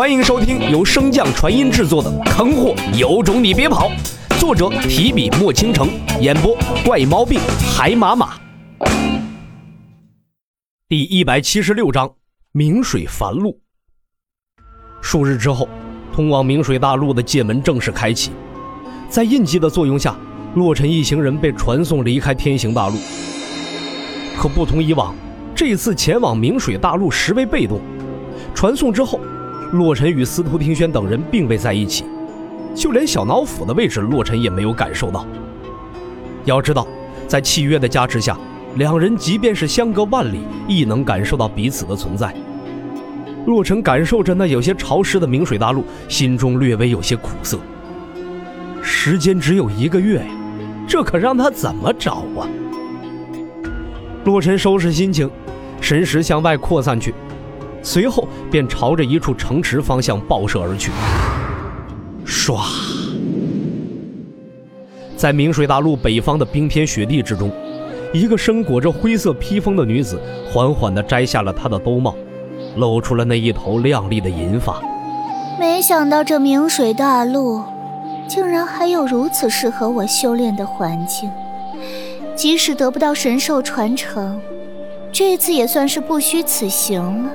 欢迎收听由升降传音制作的《坑货有种你别跑》，作者提笔墨倾城，演播怪毛病海马马。第一百七十六章：明水繁露。数日之后，通往明水大陆的界门正式开启，在印记的作用下，洛尘一行人被传送离开天行大陆。可不同以往，这次前往明水大陆实为被动。传送之后，洛尘与司徒庭轩等人并未在一起，就连小脑斧的位置，洛尘也没有感受到。要知道，在契约的加持下，两人即便是相隔万里，亦能感受到彼此的存在。洛尘感受着那有些潮湿的明水大陆，心中略微有些苦涩。时间只有一个月呀，这可让他怎么找啊？洛尘收拾心情，神识向外扩散去。随后便朝着一处城池方向爆射而去。唰，在明水大陆北方的冰天雪地之中，一个身裹着灰色披风的女子缓缓地摘下了她的兜帽，露出了那一头亮丽的银发。没想到这明水大陆，竟然还有如此适合我修炼的环境。即使得不到神兽传承，这次也算是不虚此行了。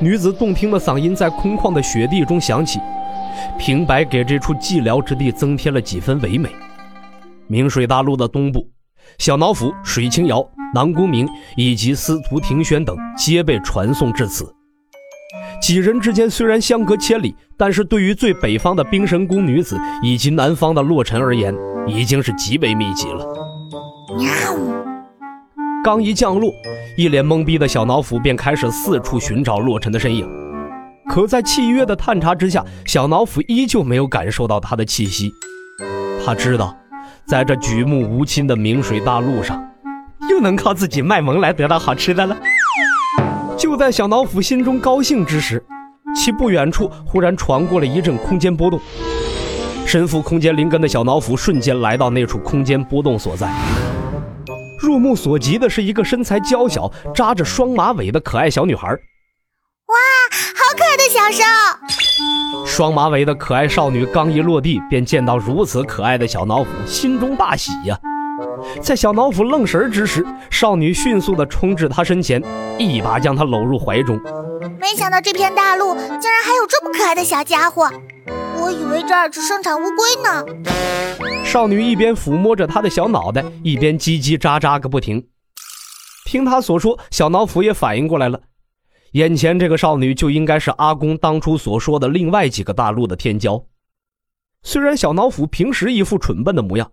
女子动听的嗓音在空旷的雪地中响起，平白给这处寂寥之地增添了几分唯美。明水大陆的东部，小脑斧、水清瑶、南宫明以及司徒庭轩等皆被传送至此。几人之间虽然相隔千里，但是对于最北方的冰神宫女子以及南方的洛尘而言，已经是极为密集了。喵。刚一降落，一脸懵逼的小脑斧便开始四处寻找洛尘的身影。可在契约的探查之下，小脑斧依旧没有感受到他的气息。他知道，在这举目无亲的明水大陆上，又能靠自己卖萌来得到好吃的了。就在小脑斧心中高兴之时，其不远处忽然传过了一阵空间波动。身负空间灵根的小脑斧瞬间来到那处空间波动所在。入目所及的是一个身材娇小、扎着双马尾的可爱小女孩。哇，好可爱的小兽！双马尾的可爱少女刚一落地，便见到如此可爱的小脑斧，心中大喜呀！在小脑斧愣神之时，少女迅速地冲至他身前，一把将他搂入怀中。没想到这片大陆竟然还有这么可爱的小家伙，我以为这儿只生产乌龟呢。少女一边抚摸着他的小脑袋，一边叽叽喳喳个不停。听他所说，小脑斧也反应过来了，眼前这个少女就应该是阿公当初所说的另外几个大陆的天骄。虽然小脑斧平时一副蠢笨的模样，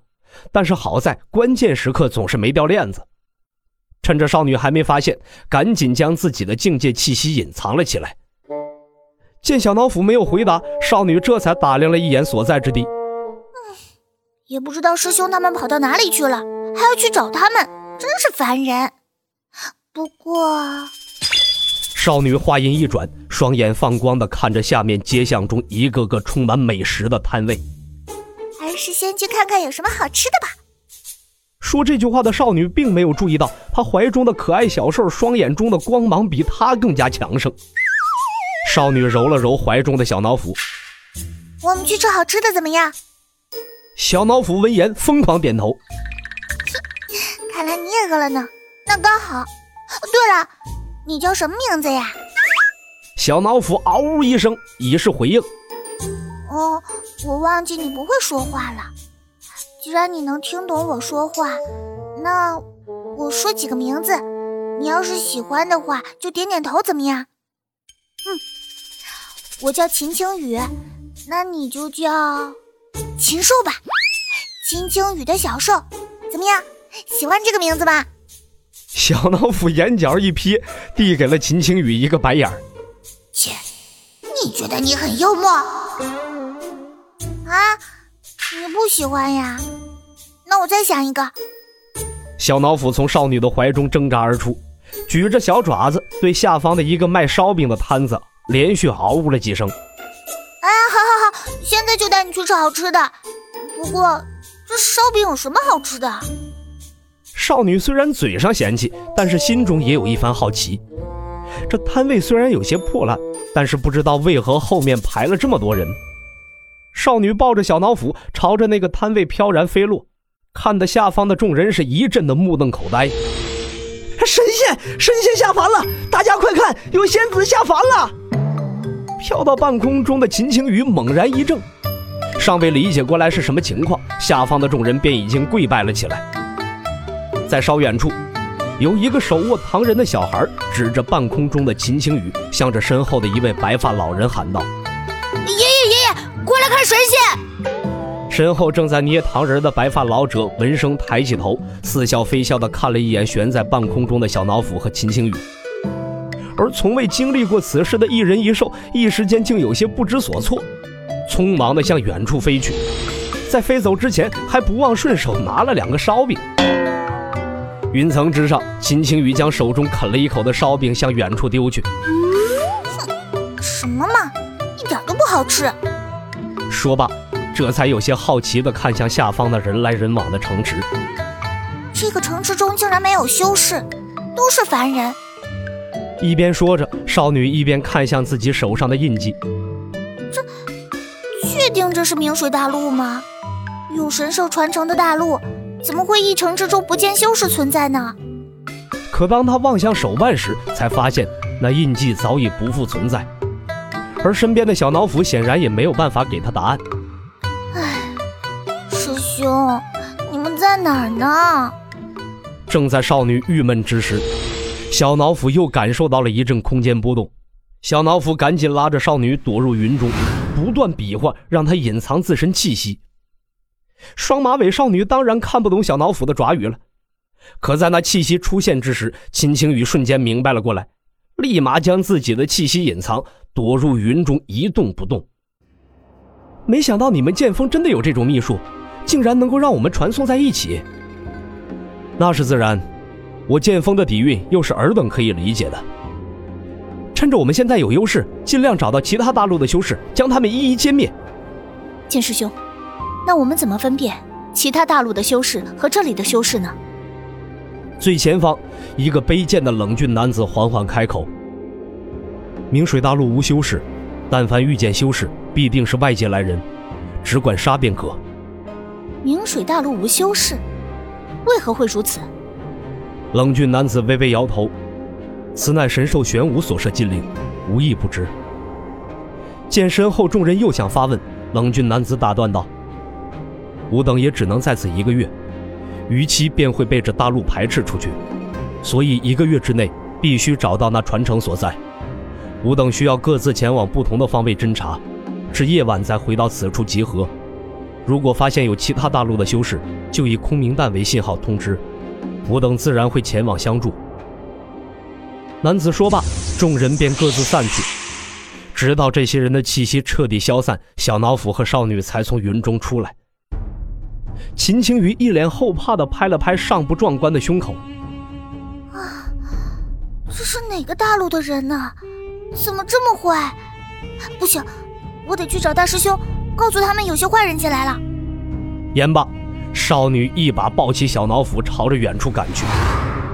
但是好在关键时刻总是没掉链子。趁着少女还没发现，赶紧将自己的境界气息隐藏了起来。见小脑斧没有回答，少女这才打量了一眼所在之地。嗯也不知道师兄他们跑到哪里去了，还要去找他们，真是烦人。不过，少女话音一转，双眼放光的看着下面街巷中一个个充满美食的摊位，还是先去看看有什么好吃的吧。说这句话的少女并没有注意到，她怀中的可爱小兽双眼中的光芒比她更加强盛。少女揉了揉怀中的小脑斧，我们去吃好吃的怎么样？小脑斧闻言疯狂点头。看来你也饿了呢，那刚好。对了，你叫什么名字呀？小脑斧嗷呜一声，以示回应。哦，我忘记你不会说话了。既然你能听懂我说话，那我说几个名字，你要是喜欢的话，就点点头，怎么样？嗯，我叫秦青雨，那你就叫。禽兽吧，秦青雨的小兽，怎么样？喜欢这个名字吧？小老虎眼角一瞥，递给了秦青雨一个白眼儿。切，你觉得你很幽默？啊，你不喜欢呀？那我再想一个。小老虎从少女的怀中挣扎而出，举着小爪子对下方的一个卖烧饼的摊子连续嗷呜了几声。哎，好好好现在就带你去吃好吃的。不过，这烧饼有什么好吃的？少女虽然嘴上嫌弃，但是心中也有一番好奇。这摊位虽然有些破烂，但是不知道为何后面排了这么多人。少女抱着小脑斧，朝着那个摊位飘然飞落，看得下方的众人是一阵的目瞪口呆。神仙，神仙下凡了！大家快看，有仙子下凡了！飘到半空中的秦青雨猛然一怔，尚未理解过来是什么情况，下方的众人便已经跪拜了起来。在稍远处，有一个手握糖人的小孩指着半空中的秦青雨，向着身后的一位白发老人喊道：“爷爷，爷爷，过来看神仙！”身后正在捏糖人的白发老者闻声抬起头，似笑非笑地看了一眼悬在半空中的小脑斧和秦青雨，而从未经历过此事的一人一兽一时间竟有些不知所措，匆忙地向远处飞去，在飞走之前还不忘顺手拿了两个烧饼。云层之上，秦青雨将手中啃了一口的烧饼向远处丢去。哼，什么嘛，一点都不好吃。说罢。这才有些好奇地看向下方的人来人往的城池。这个城池中竟然没有修士，都是凡人。一边说着，少女一边看向自己手上的印记。这，确定这是明水大陆吗？有神兽传承的大陆，怎么会一城之中不见修士存在呢？可当他望向手腕时，才发现那印记早已不复存在，而身边的小脑斧显然也没有办法给他答案。唉，师兄，你们在哪儿呢？正在少女郁闷之时，小脑斧又感受到了一阵空间波动。小脑斧赶紧拉着少女躲入云中，不断比划让她隐藏自身气息。双马尾少女当然看不懂小脑斧的爪语了，可在那气息出现之时，秦青雨瞬间明白了过来，立马将自己的气息隐藏，躲入云中一动不动。没想到你们剑锋真的有这种秘术。竟然能够让我们传送在一起，那是自然。我剑锋的底蕴又是尔等可以理解的。趁着我们现在有优势，尽量找到其他大陆的修士，将他们一一歼灭。剑师兄，那我们怎么分辨其他大陆的修士和这里的修士呢？最前方，一个卑贱的冷峻男子缓缓开口：“明水大陆无修士，但凡遇见修士，必定是外界来人，只管杀便可。”明水大陆无修士，为何会如此？冷峻男子微微摇头，此乃神兽玄武所设禁令，无一不知。见身后众人又想发问，冷峻男子打断道：“吾等也只能在此一个月，逾期便会被这大陆排斥出去，所以一个月之内必须找到那传承所在。吾等需要各自前往不同的方位侦查，至夜晚再回到此处集合。”如果发现有其他大陆的修士，就以空明弹为信号通知，我等自然会前往相助。男子说罢，众人便各自散去，直到这些人的气息彻底消散，小脑斧和少女才从云中出来。秦青鱼一脸后怕的拍了拍上不壮观的胸口：“啊，这是哪个大陆的人呢？怎么这么坏？不行，我得去找大师兄。”告诉他们，有些坏人进来了。言罢，少女一把抱起小脑斧，朝着远处赶去。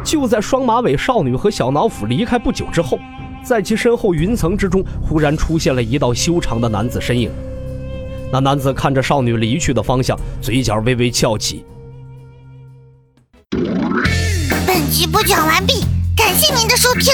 就在双马尾少女和小脑斧离开不久之后，在其身后云层之中，忽然出现了一道修长的男子身影。那男子看着少女离去的方向，嘴角微微翘起。本集播讲完毕，感谢您的收听。